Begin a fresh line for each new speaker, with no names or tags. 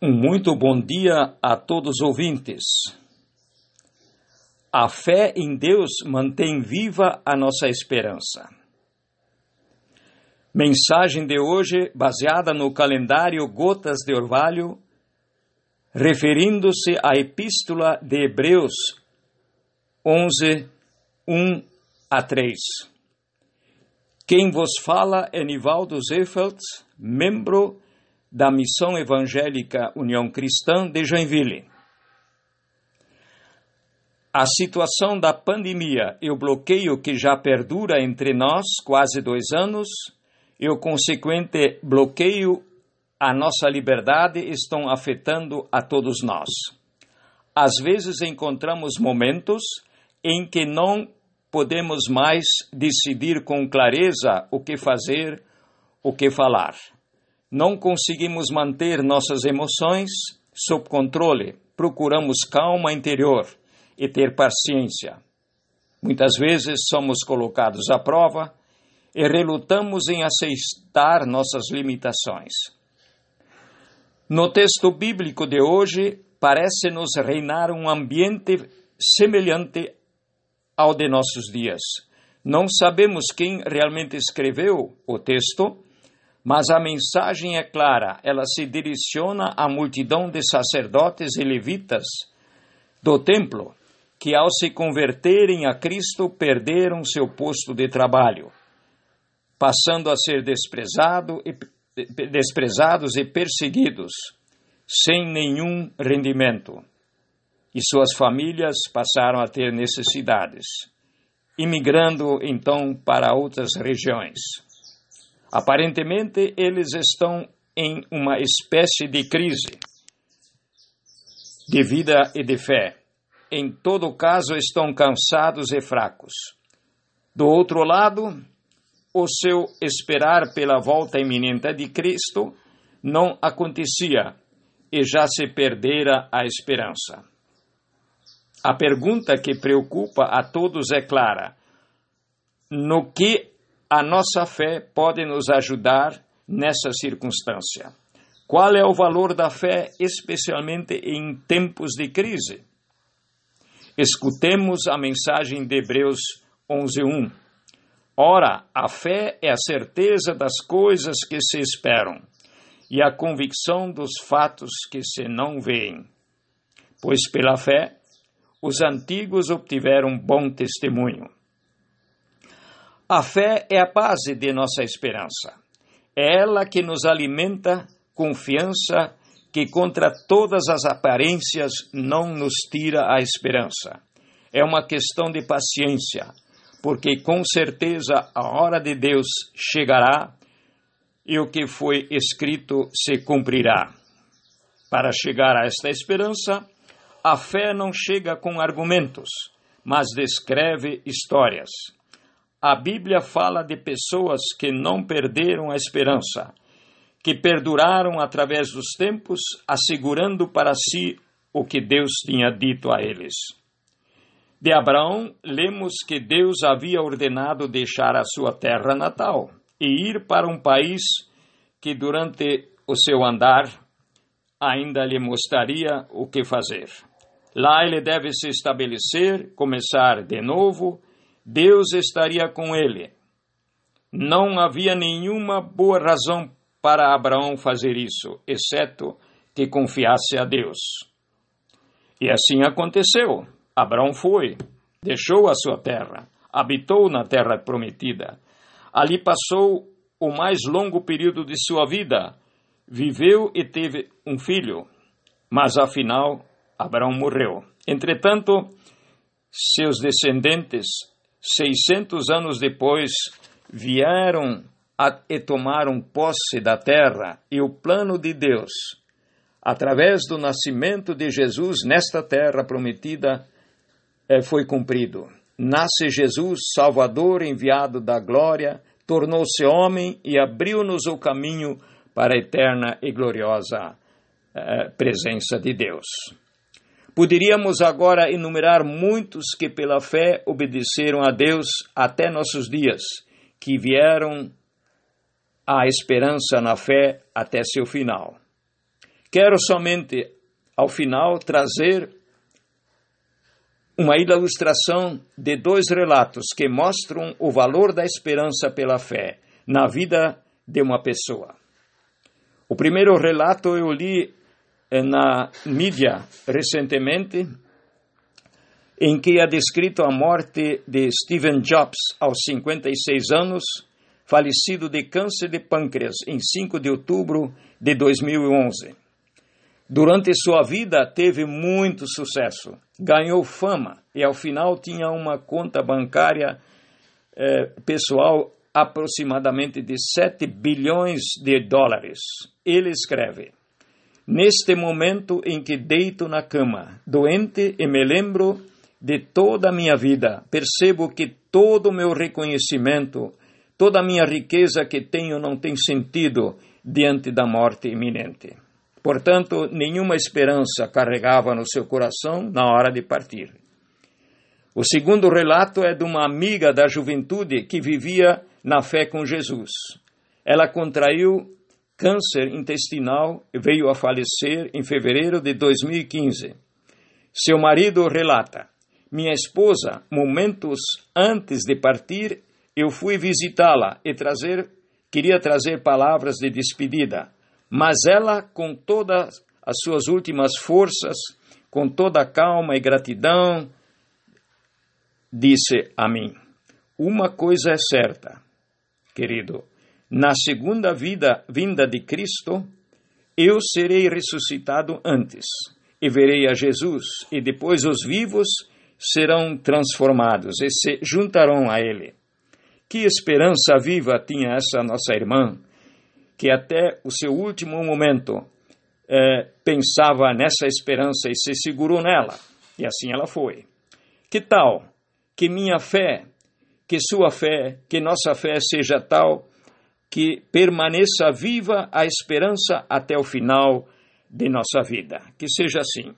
Um muito bom dia a todos os ouvintes. A fé em Deus mantém viva a nossa esperança. Mensagem de hoje baseada no calendário Gotas de Orvalho, referindo-se à Epístola de Hebreus 11, 1 a 3. Quem vos fala é Nivaldo Zefeld, membro da Missão Evangélica União Cristã de Joinville. A situação da pandemia e o bloqueio que já perdura entre nós quase dois anos e o consequente bloqueio à nossa liberdade estão afetando a todos nós. Às vezes encontramos momentos em que não podemos mais decidir com clareza o que fazer, o que falar não conseguimos manter nossas emoções sob controle, procuramos calma interior e ter paciência. Muitas vezes somos colocados à prova e relutamos em aceitar nossas limitações. No texto bíblico de hoje, parece-nos reinar um ambiente semelhante ao de nossos dias. Não sabemos quem realmente escreveu o texto, mas a mensagem é clara, ela se direciona à multidão de sacerdotes e levitas do templo, que ao se converterem a Cristo perderam seu posto de trabalho, passando a ser desprezado e, desprezados e perseguidos, sem nenhum rendimento. E suas famílias passaram a ter necessidades, imigrando então para outras regiões. Aparentemente, eles estão em uma espécie de crise de vida e de fé. Em todo caso, estão cansados e fracos. Do outro lado, o seu esperar pela volta iminente de Cristo não acontecia e já se perdera a esperança. A pergunta que preocupa a todos é clara: no que a nossa fé pode nos ajudar nessa circunstância. Qual é o valor da fé, especialmente em tempos de crise? Escutemos a mensagem de Hebreus 11:1. Ora, a fé é a certeza das coisas que se esperam e a convicção dos fatos que se não veem. Pois pela fé os antigos obtiveram bom testemunho. A fé é a base de nossa esperança. É ela que nos alimenta confiança que contra todas as aparências não nos tira a esperança. É uma questão de paciência, porque com certeza a hora de Deus chegará e o que foi escrito se cumprirá. Para chegar a esta esperança, a fé não chega com argumentos, mas descreve histórias. A Bíblia fala de pessoas que não perderam a esperança, que perduraram através dos tempos, assegurando para si o que Deus tinha dito a eles. De Abraão, lemos que Deus havia ordenado deixar a sua terra natal e ir para um país que, durante o seu andar, ainda lhe mostraria o que fazer. Lá ele deve se estabelecer, começar de novo Deus estaria com ele. Não havia nenhuma boa razão para Abraão fazer isso, exceto que confiasse a Deus. E assim aconteceu. Abraão foi, deixou a sua terra, habitou na terra prometida. Ali passou o mais longo período de sua vida, viveu e teve um filho, mas afinal Abraão morreu. Entretanto, seus descendentes 600 anos depois, vieram a, e tomaram posse da terra e o plano de Deus, através do nascimento de Jesus nesta terra prometida, eh, foi cumprido. Nasce Jesus, Salvador enviado da glória, tornou-se homem e abriu-nos o caminho para a eterna e gloriosa eh, presença de Deus. Poderíamos agora enumerar muitos que pela fé obedeceram a Deus até nossos dias, que vieram à esperança na fé até seu final. Quero somente, ao final, trazer uma ilustração de dois relatos que mostram o valor da esperança pela fé na vida de uma pessoa. O primeiro relato eu li na mídia recentemente, em que é descrito a morte de Stephen Jobs aos 56 anos, falecido de câncer de pâncreas em 5 de outubro de 2011. Durante sua vida teve muito sucesso, ganhou fama e ao final tinha uma conta bancária eh, pessoal aproximadamente de 7 bilhões de dólares. Ele escreve: Neste momento em que deito na cama, doente, e me lembro de toda a minha vida, percebo que todo o meu reconhecimento, toda a minha riqueza que tenho não tem sentido diante da morte iminente. Portanto, nenhuma esperança carregava no seu coração na hora de partir. O segundo relato é de uma amiga da juventude que vivia na fé com Jesus. Ela contraiu câncer intestinal veio a falecer em fevereiro de 2015. Seu marido relata: Minha esposa, momentos antes de partir, eu fui visitá-la e trazer, queria trazer palavras de despedida. Mas ela, com todas as suas últimas forças, com toda a calma e gratidão, disse a mim: Uma coisa é certa, querido, na segunda vida, vinda de Cristo, eu serei ressuscitado antes e verei a Jesus, e depois os vivos serão transformados e se juntarão a Ele. Que esperança viva tinha essa nossa irmã que até o seu último momento é, pensava nessa esperança e se segurou nela. E assim ela foi. Que tal que minha fé, que sua fé, que nossa fé seja tal que permaneça viva a esperança até o final de nossa vida. Que seja assim.